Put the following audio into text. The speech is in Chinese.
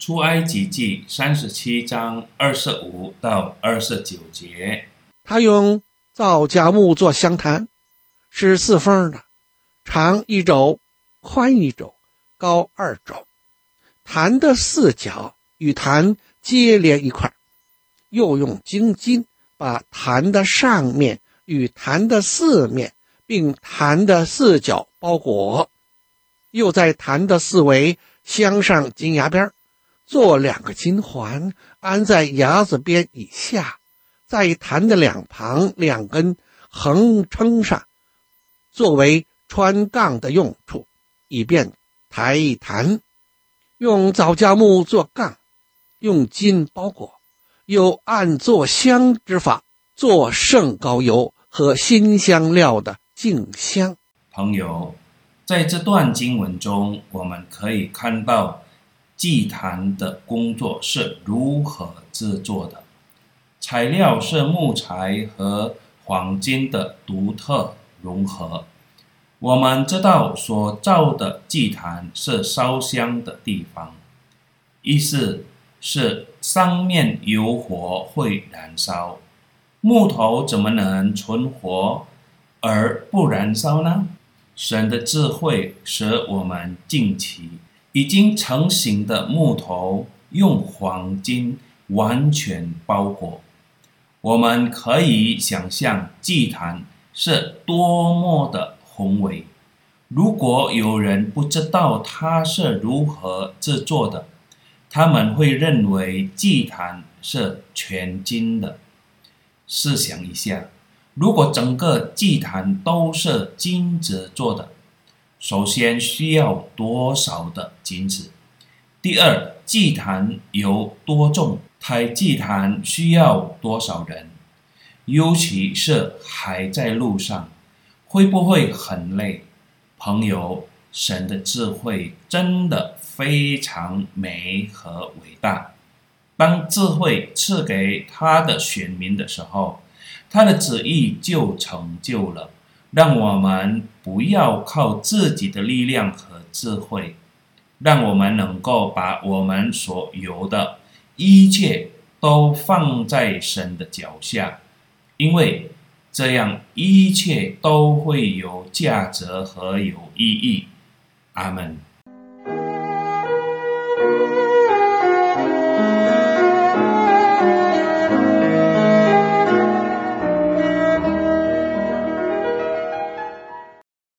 出埃及记三十七章二十五到二十九节。他用皂荚木做香坛，是四缝的，长一肘，宽一肘，高二肘。坛的四角与坛接连一块，又用金金把坛的上面与坛的四面，并坛的四角包裹，又在坛的四围镶上金牙边，做两个金环，安在牙子边以下，在坛的两旁两根横撑上，作为穿杠的用处，以便抬一坛。用皂荚木做杠，用金包裹，又按做香之法做圣膏油和辛香料的净香。朋友，在这段经文中，我们可以看到祭坛的工作是如何制作的。材料是木材和黄金的独特融合。我们知道所造的祭坛是烧香的地方，意思是上面有火会燃烧。木头怎么能存活而不燃烧呢？神的智慧使我们近期已经成型的木头用黄金完全包裹。我们可以想象祭坛是多么的。宏伟。如果有人不知道它是如何制作的，他们会认为祭坛是全金的。试想一下，如果整个祭坛都是金子做的，首先需要多少的金子？第二，祭坛有多重？抬祭坛需要多少人？尤其是还在路上。会不会很累？朋友，神的智慧真的非常美和伟大。当智慧赐给他的选民的时候，他的旨意就成就了。让我们不要靠自己的力量和智慧，让我们能够把我们所有的一切都放在神的脚下，因为。这样一切都会有价值和有意义。阿门。